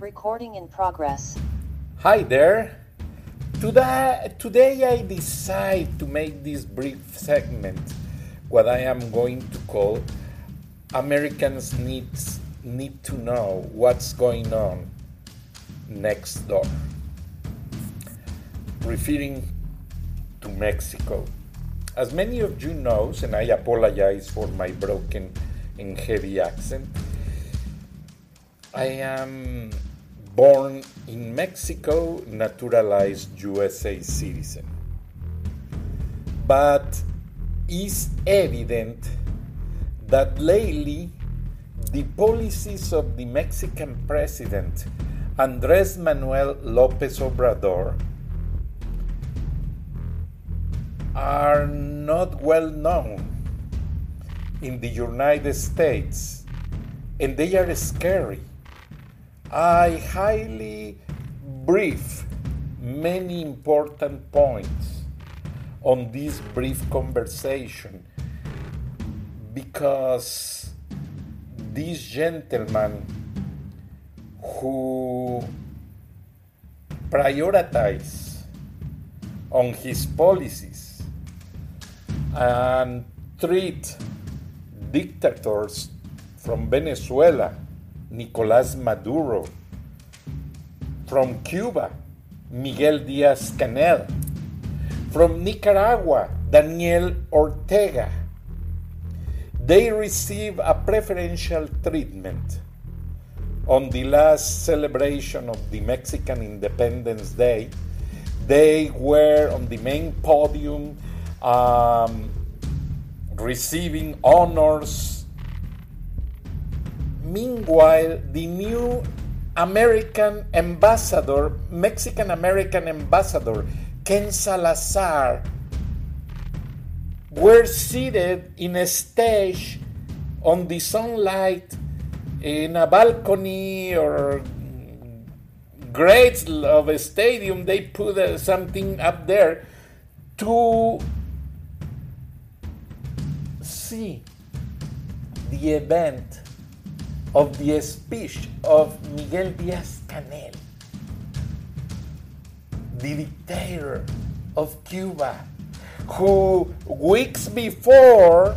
Recording in progress. Hi there. Today, today I decide to make this brief segment what I am going to call Americans needs need to know what's going on next door. Referring to Mexico. As many of you know, and I apologize for my broken and heavy accent, I am born in Mexico, naturalized USA citizen. But it's evident that lately the policies of the Mexican president Andres Manuel Lopez Obrador are not well known in the United States and they are scary I highly brief many important points on this brief conversation because this gentleman who prioritize on his policies and treat dictators from Venezuela Nicolás Maduro. From Cuba, Miguel Díaz Canel. From Nicaragua, Daniel Ortega. They receive a preferential treatment on the last celebration of the Mexican Independence Day. They were on the main podium um, receiving honors Meanwhile, the new American ambassador, Mexican American ambassador, Ken Salazar, were seated in a stage on the sunlight in a balcony or grades of a stadium. They put uh, something up there to see the event of the speech of Miguel Díaz Canel, the dictator of Cuba, who weeks before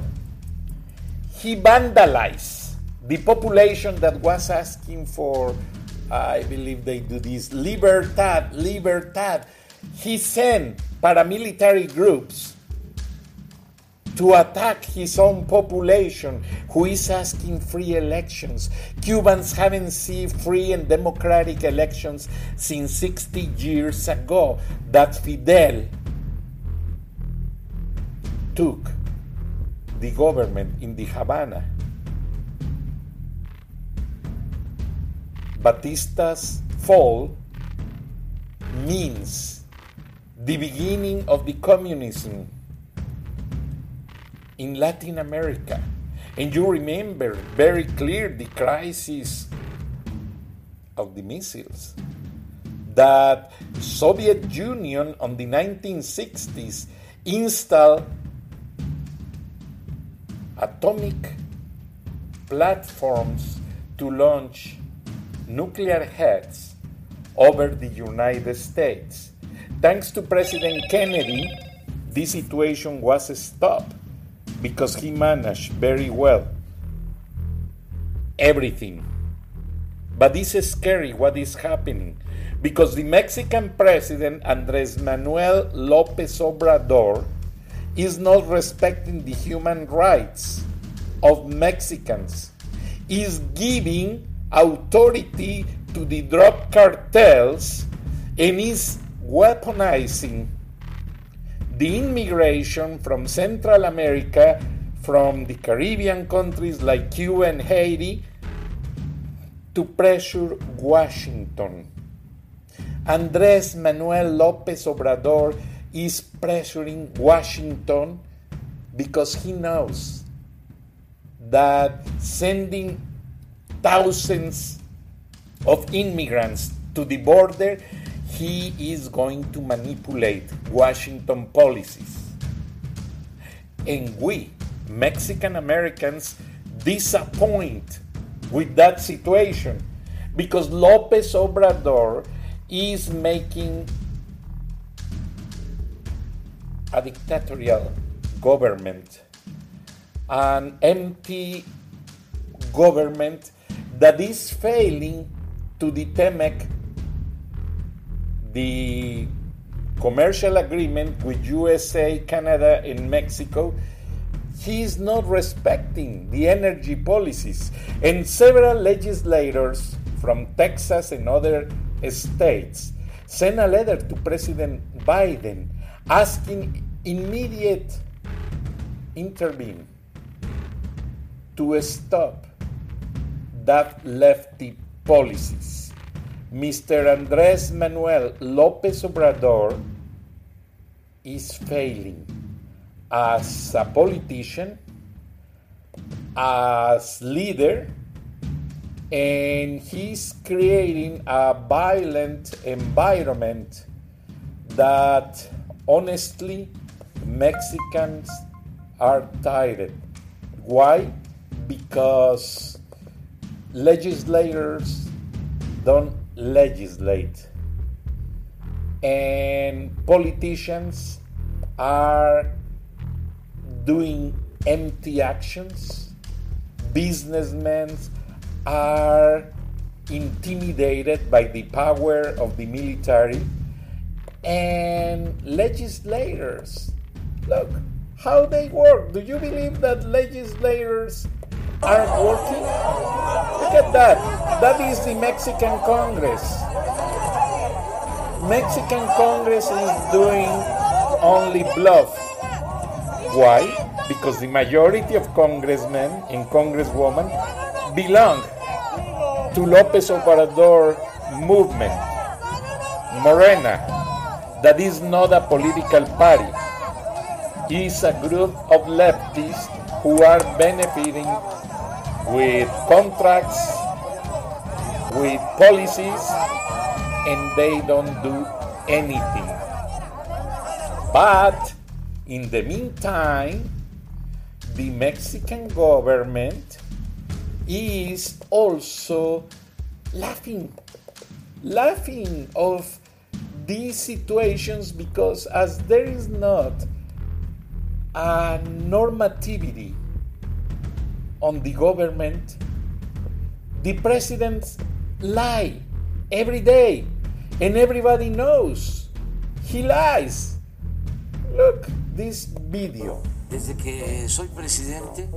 he vandalized the population that was asking for, I believe they do this, libertad, libertad. He sent paramilitary groups to attack his own population who is asking free elections. Cubans haven't seen free and democratic elections since 60 years ago that Fidel took the government in the Havana. Batista's fall means the beginning of the communism in Latin America. And you remember very clear the crisis of the missiles that Soviet Union on the 1960s installed atomic platforms to launch nuclear heads over the United States. Thanks to President Kennedy, this situation was stopped because he managed very well everything. But this is scary what is happening because the Mexican president Andres Manuel Lopez Obrador is not respecting the human rights of Mexicans, is giving authority to the drug cartels and is weaponizing the immigration from Central America, from the Caribbean countries like Cuba and Haiti, to pressure Washington. Andres Manuel Lopez Obrador is pressuring Washington because he knows that sending thousands of immigrants to the border he is going to manipulate Washington policies. And we, Mexican Americans, disappoint with that situation because Lopez Obrador is making a dictatorial government, an empty government that is failing to the T-MEC, the commercial agreement with USA, Canada, and Mexico, he is not respecting the energy policies. And several legislators from Texas and other states sent a letter to President Biden asking immediate intervene to stop that lefty policies. Mr. Andres Manuel Lopez Obrador is failing as a politician, as leader, and he's creating a violent environment that honestly Mexicans are tired. Why? Because legislators don't legislate. And politicians are doing empty actions. Businessmen are intimidated by the power of the military. And legislators look how they work. Do you believe that legislators are working. Look at that. That is the mexican congress. Mexican congress is doing only bluff. Why? Because the majority of congressmen and congresswomen belong to lopez obrador movement. Morena that is not a political party. It's a group of leftists who are benefiting with contracts, with policies, and they don't do anything. But in the meantime, the Mexican government is also laughing, laughing of these situations because as there is not a normativity on the government, the presidents lie every day and everybody knows he lies. Look this video. Desde que soy presidente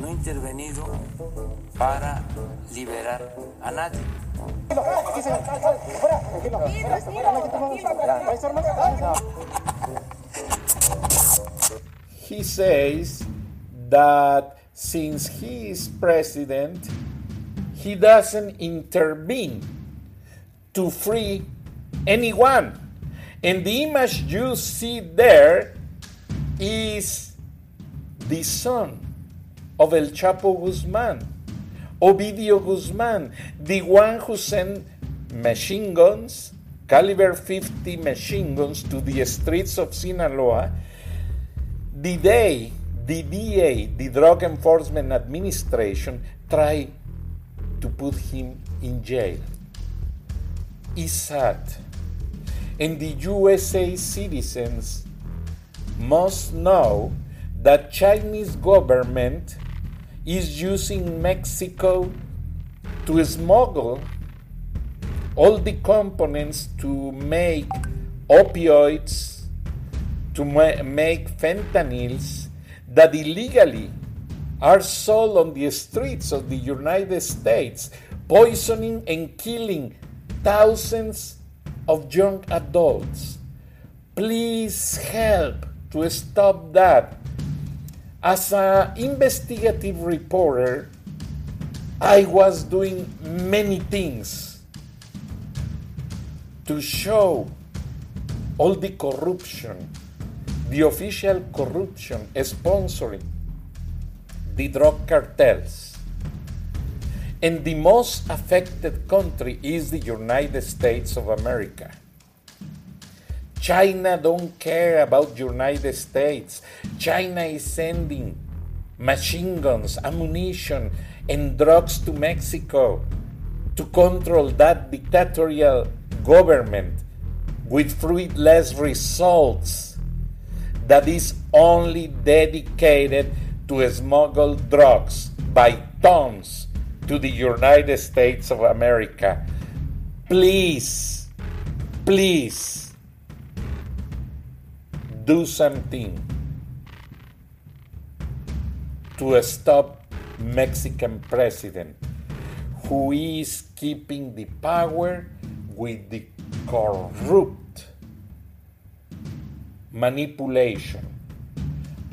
no he intervenido para liberar a nadie. He says that since he is president, he doesn't intervene to free anyone. And the image you see there is the son of El Chapo Guzman, Ovidio Guzman, the one who sent machine guns, caliber 50 machine guns to the streets of Sinaloa the day the DA, the Drug Enforcement Administration, tried to put him in jail. It's sad. And the USA citizens must know that Chinese government is using Mexico to smuggle all the components to make opioids, to ma- make fentanyls that illegally are sold on the streets of the United States, poisoning and killing thousands of young adults. Please help to stop that. As an investigative reporter, I was doing many things to show all the corruption, the official corruption sponsoring the drug cartels. And the most affected country is the United States of America. China don't care about the United States. China is sending machine guns, ammunition, and drugs to Mexico to control that dictatorial government with fruitless results that is only dedicated to smuggle drugs by tons to the United States of America. Please, please do something to stop Mexican president who is keeping the power with the corrupt manipulation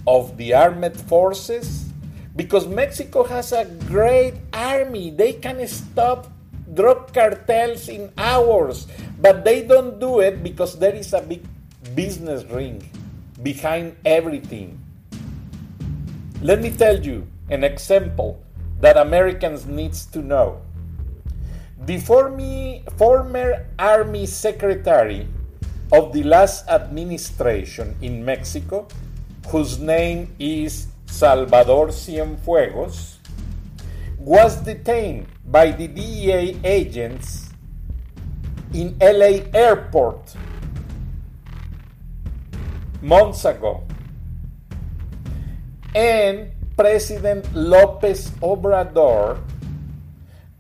of the armed forces because Mexico has a great army. They can stop drug cartels in hours, but they don't do it because there is a big business ring behind everything. Let me tell you an example that Americans needs to know. The former, former army secretary of the last administration in Mexico, whose name is Salvador Cienfuegos, was detained by the DEA agents in LA airport months ago. And President Lopez Obrador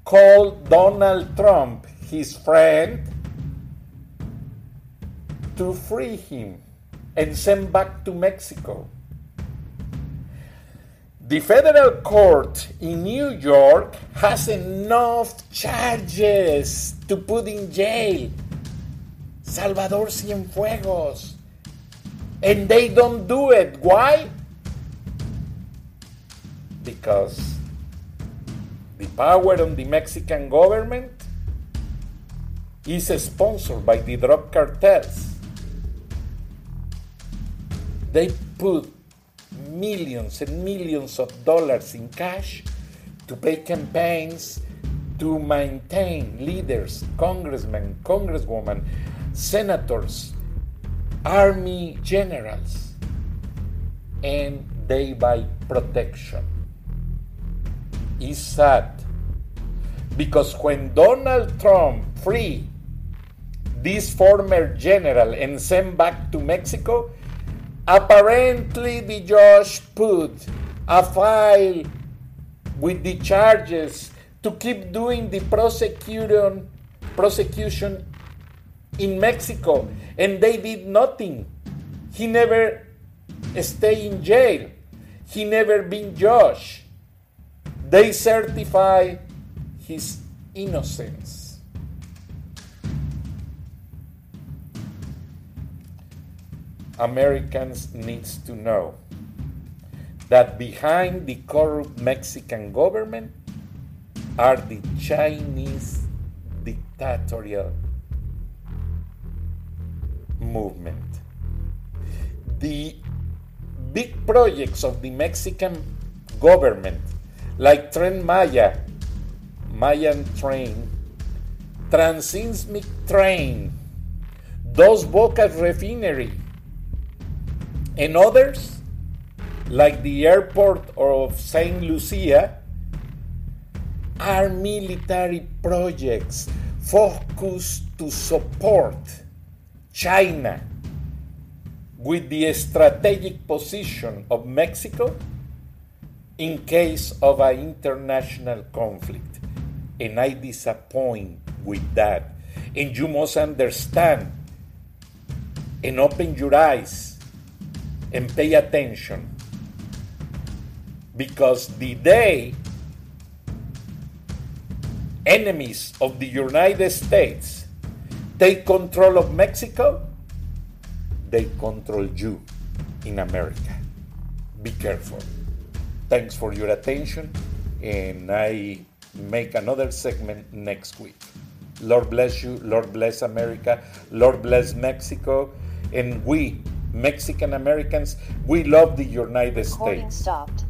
called Donald Trump his friend to free him and send back to Mexico. The federal court in New York has enough charges to put in jail Salvador Cienfuegos. And they don't do it. Why? Because the power on the Mexican government is sponsored by the drug cartels. They put millions and millions of dollars in cash to pay campaigns to maintain leaders, congressmen, congresswomen, senators, army generals, and they buy protection. Is sad because when Donald Trump freed this former general and sent back to Mexico, apparently the judge put a file with the charges to keep doing the prosecution prosecution in Mexico and they did nothing. He never stay in jail. He never been judged they certify his innocence. Americans needs to know that behind the corrupt Mexican government are the Chinese dictatorial movement. The big projects of the Mexican government like Tren Maya, Mayan train, Transismic train, Dos Bocas refinery, and others like the airport of St. Lucia are military projects focused to support China with the strategic position of Mexico in case of an international conflict. And I disappoint with that. And you must understand and open your eyes and pay attention. Because the day enemies of the United States take control of Mexico, they control you in America. Be careful. Thanks for your attention, and I make another segment next week. Lord bless you, Lord bless America, Lord bless Mexico, and we, Mexican Americans, we love the United Recording States. Stopped.